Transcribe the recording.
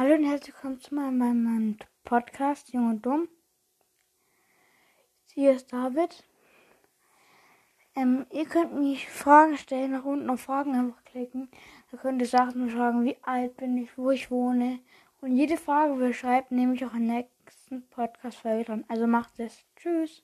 Hallo und herzlich willkommen zu meinem, meinem, meinem Podcast Jung und Dumm. Hier ist David. Ähm, ihr könnt mich Fragen stellen, nach unten auf Fragen einfach klicken. Da könnt ihr Sachen fragen, wie alt bin ich, wo ich wohne. Und jede Frage, die ihr schreibt, nehme ich auch in der nächsten Podcast-Folge dran. Also macht es. Tschüss.